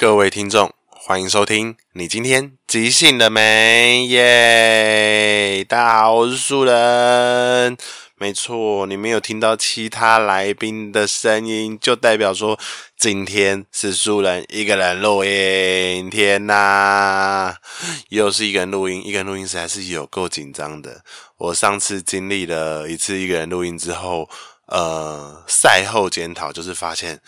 各位听众，欢迎收听。你今天即兴了没？耶！大家好，我是树人。没错，你没有听到其他来宾的声音，就代表说今天是树人一个人录音。天哪，又是一个人录音，一个人录音实在是有够紧张的。我上次经历了一次一个人录音之后，呃，赛后检讨就是发现。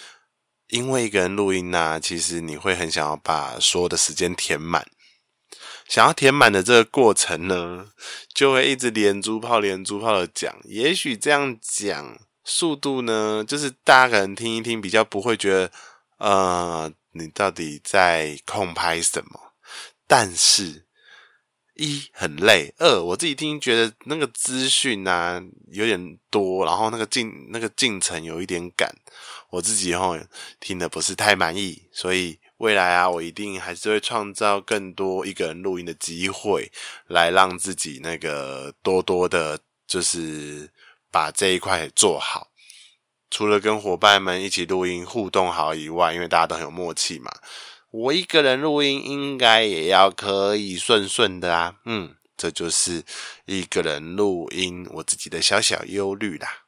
因为一个人录音呢，其实你会很想要把所有的时间填满，想要填满的这个过程呢，就会一直连珠炮、连珠炮的讲。也许这样讲速度呢，就是大家可能听一听，比较不会觉得，呃，你到底在空拍什么？但是，一很累，二我自己听觉得那个资讯啊有点多，然后那个进那个进程有一点赶。我自己齁听得不是太满意，所以未来啊，我一定还是会创造更多一个人录音的机会，来让自己那个多多的，就是把这一块做好。除了跟伙伴们一起录音互动好以外，因为大家都很有默契嘛，我一个人录音应该也要可以顺顺的啊。嗯，这就是一个人录音我自己的小小忧虑啦。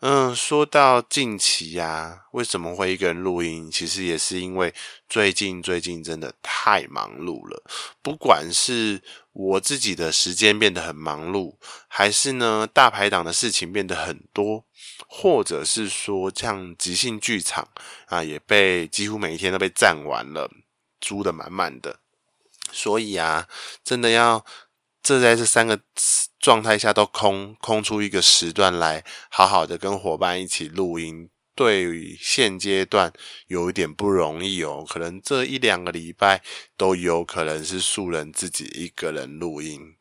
嗯，说到近期呀，为什么会一个人录音？其实也是因为最近最近真的太忙碌了。不管是我自己的时间变得很忙碌，还是呢大排档的事情变得很多，或者是说像即兴剧场啊，也被几乎每一天都被占完了，租的满满的。所以啊，真的要。这在这三个状态下都空空出一个时段来，好好的跟伙伴一起录音，对于现阶段有一点不容易哦。可能这一两个礼拜都有可能是素人自己一个人录音。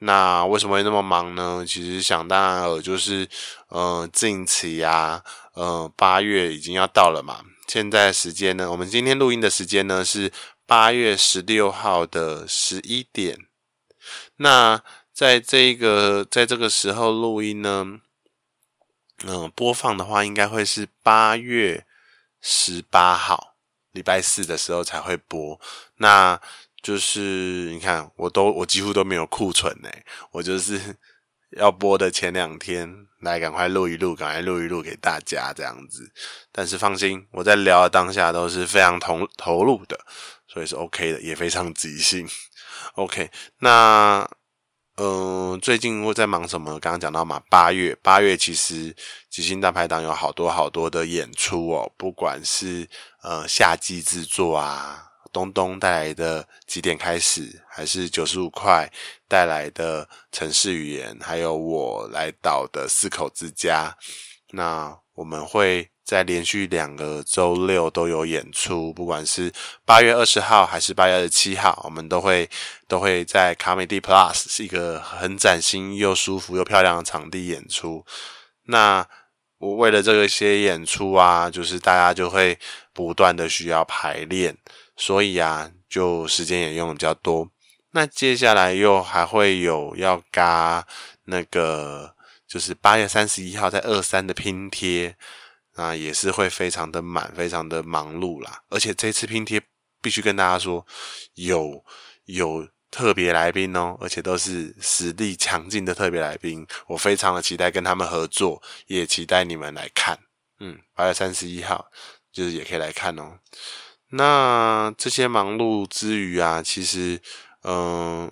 那为什么会那么忙呢？其实想当然了，就是、呃，近期啊，嗯、呃，八月已经要到了嘛。现在时间呢，我们今天录音的时间呢是八月十六号的十一点。那在这个在这个时候录音呢，嗯、播放的话应该会是八月十八号礼拜四的时候才会播。那就是你看，我都我几乎都没有库存诶，我就是要播的前两天来赶快录一录，赶快录一录给大家这样子。但是放心，我在聊的当下都是非常投投入的，所以是 OK 的，也非常即兴。OK，那嗯、最近我在忙什么？刚刚讲到嘛，八月，八月其实即兴大排档有好多好多的演出哦，不管是呃夏季制作啊，东东带来的几点开始，还是九十五块带来的城市语言，还有我来导的四口之家，那我们会。在连续两个周六都有演出，不管是八月二十号还是八月二十七号，我们都会都会在 Comedy Plus 是一个很崭新又舒服又漂亮的场地演出。那我为了这个些演出啊，就是大家就会不断的需要排练，所以啊，就时间也用的比较多。那接下来又还会有要嘎那个，就是八月三十一号在二三的拼贴。那也是会非常的满，非常的忙碌啦。而且这次拼贴必须跟大家说，有有特别来宾哦，而且都是实力强劲的特别来宾。我非常的期待跟他们合作，也期待你们来看。嗯，八月三十一号就是也可以来看哦。那这些忙碌之余啊，其实嗯，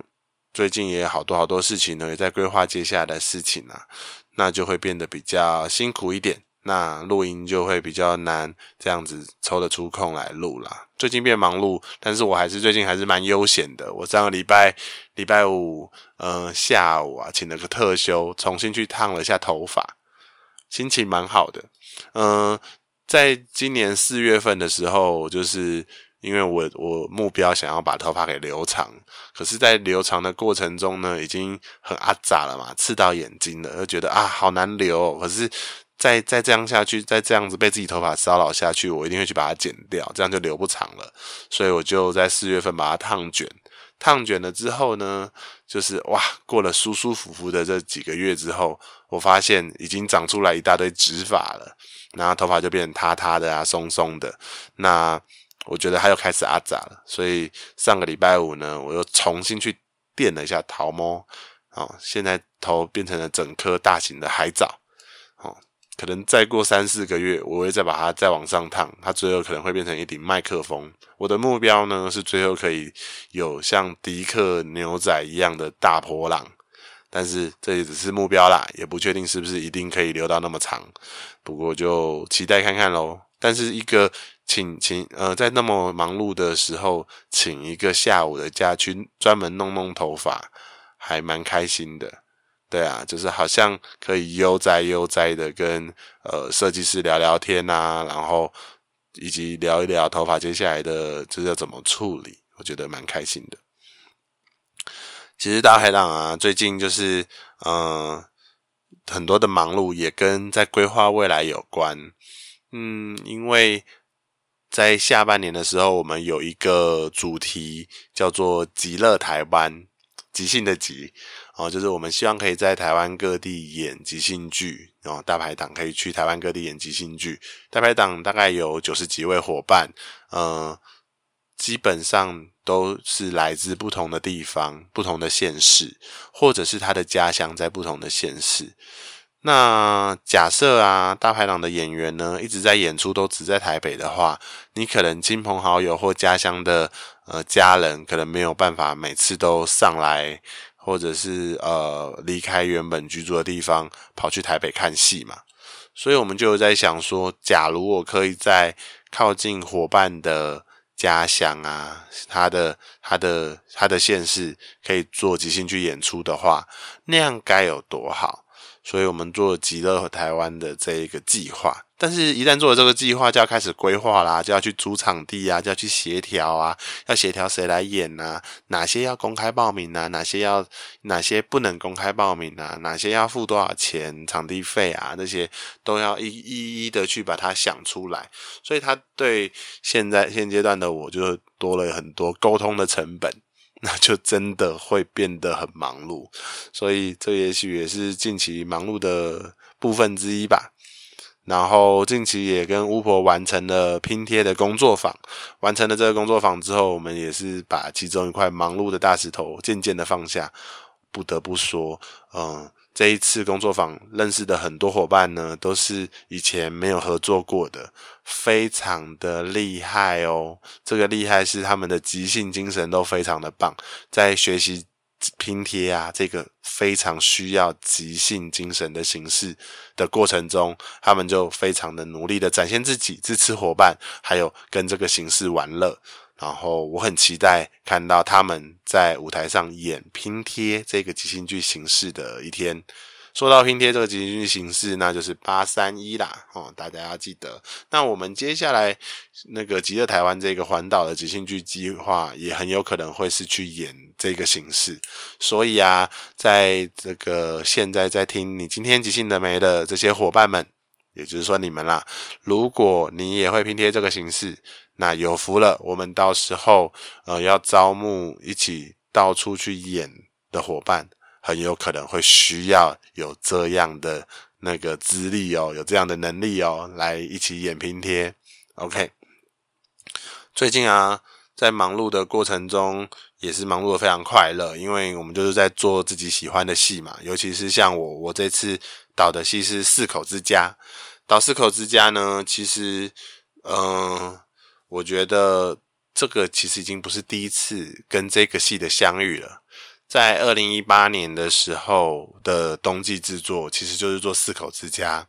最近也好多好多事情呢，也在规划接下来的事情啊，那就会变得比较辛苦一点。那录音就会比较难，这样子抽得出空来录啦。最近变忙碌，但是我还是最近还是蛮悠闲的。我上个礼拜礼拜五，嗯、下午啊，请了个特休，重新去烫了一下头发，心情蛮好的。嗯、在今年四月份的时候，就是因为我我目标想要把头发给留长，可是，在留长的过程中呢，已经很阿杂了嘛，刺到眼睛了，就觉得啊，好难留。可是。再再这样下去，再这样子被自己头发骚扰下去，我一定会去把它剪掉，这样就留不长了。所以我就在四月份把它烫卷，烫卷了之后呢，就是哇，过了舒舒服服的这几个月之后，我发现已经长出来一大堆直发了，然后头发就变成塌塌的啊，松松的。那我觉得它又开始阿杂了，所以上个礼拜五呢，我又重新去电了一下桃猫，哦，现在头变成了整颗大型的海藻，可能再过三四个月，我会再把它再往上烫，它最后可能会变成一顶麦克风。我的目标呢是最后可以有像迪克牛仔一样的大波浪，但是这也只是目标啦，也不确定是不是一定可以留到那么长，不过就期待看看喽。但是一个。请请呃，在那么忙碌的时候，请一个下午的假去专门弄弄头发，还蛮开心的。对啊，就是好像可以悠哉悠哉的跟呃设计师聊聊天啊，然后以及聊一聊头发接下来的就是要怎么处理，我觉得蛮开心的。其实大海浪啊，最近就是嗯、很多的忙碌也跟在规划未来有关。嗯，因为。在下半年的时候，我们有一个主题叫做“即乐台湾”，即兴的即哦，就是我们希望可以在台湾各地演即兴剧哦。大排档可以去台湾各地演即兴剧，大排档大概有九十几位伙伴，嗯，基本上都是来自不同的地方、不同的县市，或者是他的家乡在不同的县市。那假设啊，大排档的演员呢，一直在演出，都只在台北的话，你可能亲朋好友或家乡的呃家人，可能没有办法每次都上来，或者是呃离开原本居住的地方，跑去台北看戏嘛。所以我们就在想说，假如我可以在靠近伙伴的家乡啊，他的他的他的县市，可以做即兴去演出的话，那样该有多好。所以我们做了极乐和台湾的这一个计划，但是一旦做了这个计划，就要开始规划啦，就要去租场地啊，就要去协调啊，要协调谁来演啊，哪些要公开报名啊，哪些要哪些不能公开报名啊，哪些要付多少钱场地费啊，那些都要一一一的去把它想出来。所以他对现在现阶段的我就多了很多沟通的成本。那就真的会变得很忙碌，所以这也许也是近期忙碌的部分之一吧。然后近期也跟巫婆完成了拼贴的工作坊，完成了这个工作坊之后，我们也是把其中一块忙碌的大石头渐渐的放下。不得不说，嗯。这一次工作坊认识的很多伙伴呢，都是以前没有合作过的，非常的厉害哦。这个厉害是他们的即兴精神都非常的棒，在学习拼贴啊这个非常需要即兴精神的形式的过程中，他们就非常的努力的展现自己，支持伙伴，还有跟这个形式玩乐。然后我很期待看到他们在舞台上演拼贴这个即兴剧形式的一天。说到拼贴这个即兴剧形式，那就是八三一啦，哦，大家要记得。那我们接下来那个极乐台湾这个环岛的即兴剧计划，也很有可能会是去演这个形式。所以啊，在这个现在在听你今天即兴的没的这些伙伴们，也就是说你们啦，如果你也会拼贴这个形式。那有福了，我们到时候呃要招募一起到处去演的伙伴，很有可能会需要有这样的那个资历哦，有这样的能力哦，来一起演拼贴。OK，最近啊，在忙碌的过程中，也是忙碌的非常快乐，因为我们就是在做自己喜欢的戏嘛，尤其是像我，我这次导的戏是四口之家，导四口之家呢，其实嗯。我觉得这个其实已经不是第一次跟这个戏的相遇了。在二零一八年的时候的冬季制作，其实就是做四口之家。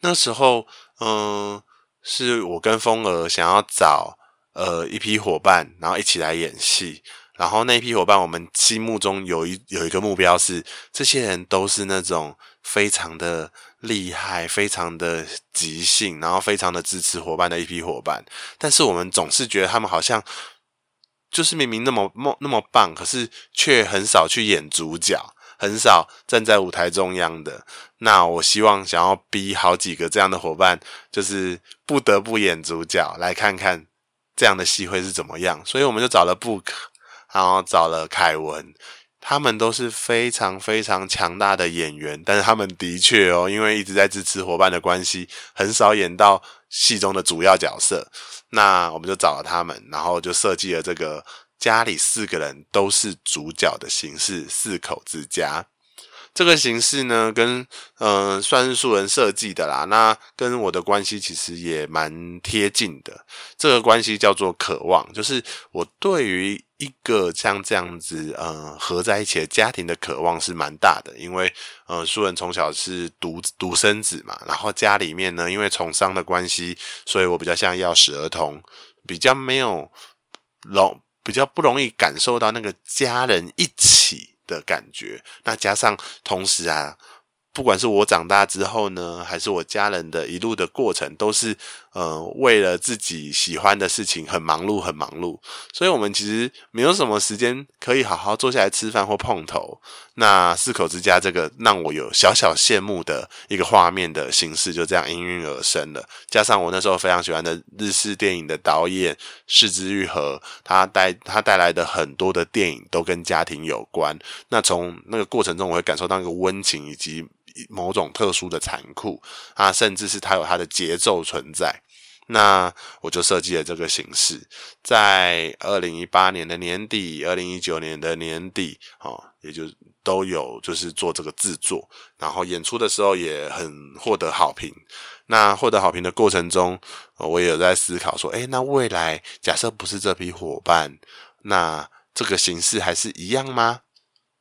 那时候，嗯，是我跟风儿想要找呃一批伙伴，然后一起来演戏。然后那一批伙伴，我们心目中有一有一个目标是，这些人都是那种非常的。厉害，非常的即兴，然后非常的支持伙伴的一批伙伴。但是我们总是觉得他们好像就是明明那么那么棒，可是却很少去演主角，很少站在舞台中央的。那我希望想要逼好几个这样的伙伴，就是不得不演主角，来看看这样的戏会是怎么样。所以我们就找了 Book，然后找了凯文，他们都是非常非常强大的演员，但是他们的确哦，因为一直在支持伙伴的关系，很少演到戏中的主要角色。那我们就找了他们，然后就设计了这个家里四个人都是主角的形式——四口之家。这个形式呢，跟嗯、算是素人设计的啦。那跟我的关系其实也蛮贴近的。这个关系叫做渴望，就是我对于一个像这样子，嗯、呃，合在一起的家庭的渴望是蛮大的。因为，呃，素人从小是独独生子嘛，然后家里面呢，因为从商的关系，所以我比较像钥匙儿童，比较没有容，比较不容易感受到那个家人一起的感觉，那加上同时啊，不管是我长大之后呢，还是我家人的一路的过程，都是。呃，为了自己喜欢的事情很忙碌，很忙碌，所以我们其实没有什么时间可以好好坐下来吃饭或碰头。那四口之家这个让我有小小羡慕的一个画面的形式，就这样应运而生了。加上我那时候非常喜欢的日式电影的导演是枝裕和，他带他带来的很多的电影都跟家庭有关。那从那个过程中，我会感受到一个温情以及某种特殊的残酷啊，甚至是他有他的节奏存在。那我就设计了这个形式，在二零一八年的年底，二零一九年的年底，哦，也就都有就是做这个制作，然后演出的时候也很获得好评。那获得好评的过程中，我也有在思考说，诶，那未来假设不是这批伙伴，那这个形式还是一样吗？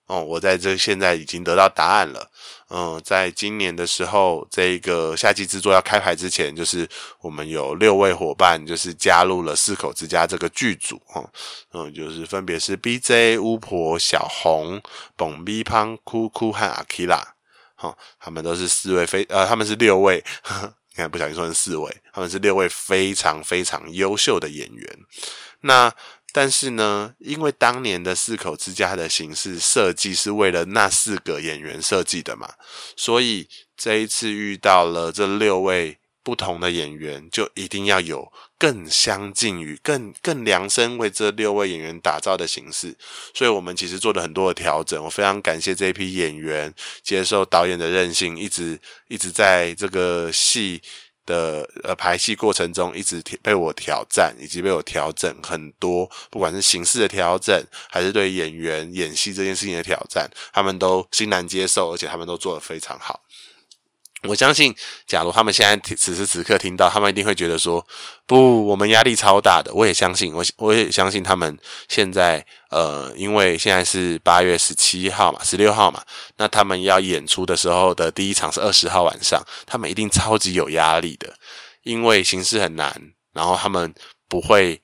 哦，我在这现在已经得到答案了。嗯，在今年的时候，这个夏季制作要开排之前，就是我们有六位伙伴，就是加入了四口之家这个剧组。哦，嗯，就是分别是 BJ、巫婆、小红、蹦逼胖、哭哭和阿基拉。好，他们都是四位非呃，他们是六位，呵，你看不小心说成四位，他们是六位非常非常优秀的演员。那。但是呢，因为当年的四口之家的形式设计是为了那四个演员设计的嘛，所以这一次遇到了这六位不同的演员，就一定要有更相近于、更更量身为这六位演员打造的形式。所以我们其实做了很多的调整。我非常感谢这一批演员接受导演的任性，一直一直在这个戏。的呃排戏过程中，一直被我挑战，以及被我调整很多，不管是形式的调整，还是对演员演戏这件事情的挑战，他们都欣然接受，而且他们都做得非常好。我相信，假如他们现在此时此刻听到，他们一定会觉得说：“不，我们压力超大的。”我也相信，我我也相信他们现在呃，因为现在是八月十七号嘛，十六号嘛，那他们要演出的时候的第一场是二十号晚上，他们一定超级有压力的，因为形式很难，然后他们不会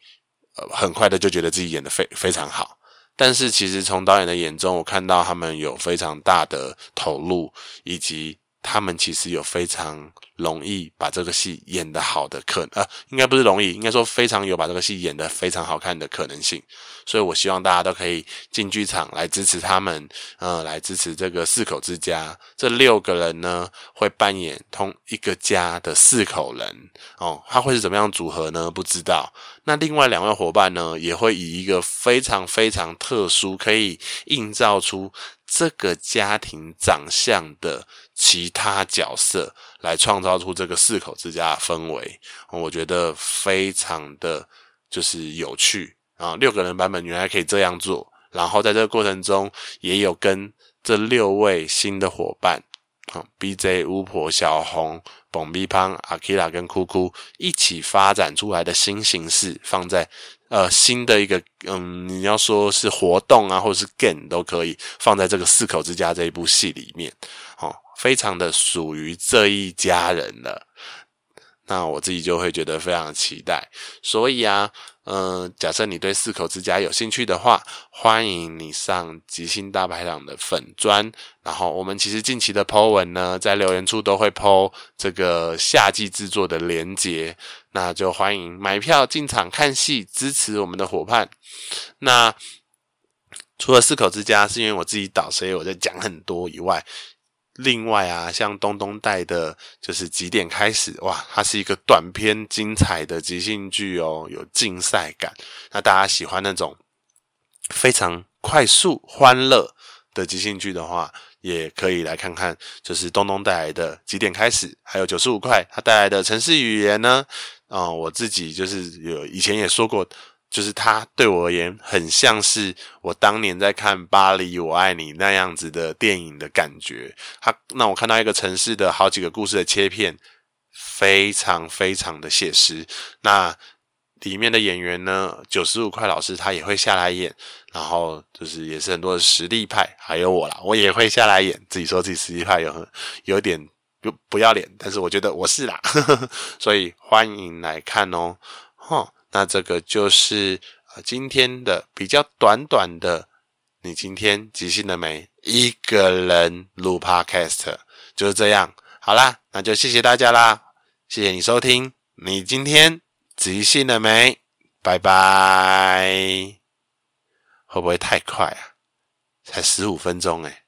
呃很快的就觉得自己演得非非常好。但是其实从导演的眼中，我看到他们有非常大的投入，以及。他们其实有非常容易把这个戏演得好的可能，呃，应该不是容易，应该说非常有把这个戏演得非常好看的可能性。所以我希望大家都可以进剧场来支持他们，呃，来支持这个四口之家。这六个人呢，会扮演同一个家的四口人哦，他会是怎么样组合呢？不知道。那另外两位伙伴呢，也会以一个非常非常特殊，可以映照出这个家庭长相的。其他角色来创造出这个四口之家的氛围，我觉得非常的就是有趣啊！六个人版本原来可以这样做，然后在这个过程中也有跟这六位新的伙伴啊，BJ、巫婆、小红、蹦逼胖、阿基拉跟哭哭一起发展出来的新形式，放在呃新的一个嗯，你要说是活动啊，或者是 game 都可以放在这个四口之家这一部戏里面，哦。非常的属于这一家人了，那我自己就会觉得非常期待。所以啊，嗯、假设你对四口之家有兴趣的话，欢迎你上吉星大排档的粉专。然后我们其实近期的 po 文呢，在留言处都会 po 这个夏季制作的连结，那就欢迎买票进场看戏，支持我们的伙伴。那除了四口之家是因为我自己导，所以我在讲很多以外。另外啊，像东东带的，就是几点开始？哇，它是一个短篇精彩的即兴剧哦，有竞赛感。那大家喜欢那种非常快速、欢乐的即兴剧的话，也可以来看看，就是东东带来的几点开始，还有九十五块他带来的城市语言呢。啊、嗯，我自己就是有以前也说过，就是他对我而言很像是我当年在看《巴黎我爱你》那样子的电影的感觉。他让我看到一个城市的好几个故事的切片，非常非常的写实。那里面的演员呢，九十五块老师他也会下来演，然后就是也是很多的实力派，还有我啦，我也会下来演。自己说自己实力派有很有点。不不要脸，但是我觉得我是啦，呵呵，所以欢迎来看哦。哼，那这个就是呃今天的比较短短的，你今天即兴了没？一个人录 Podcast 就是这样。好啦，那就谢谢大家啦，谢谢你收听。你今天即兴了没？拜拜。会不会太快啊？才十五分钟诶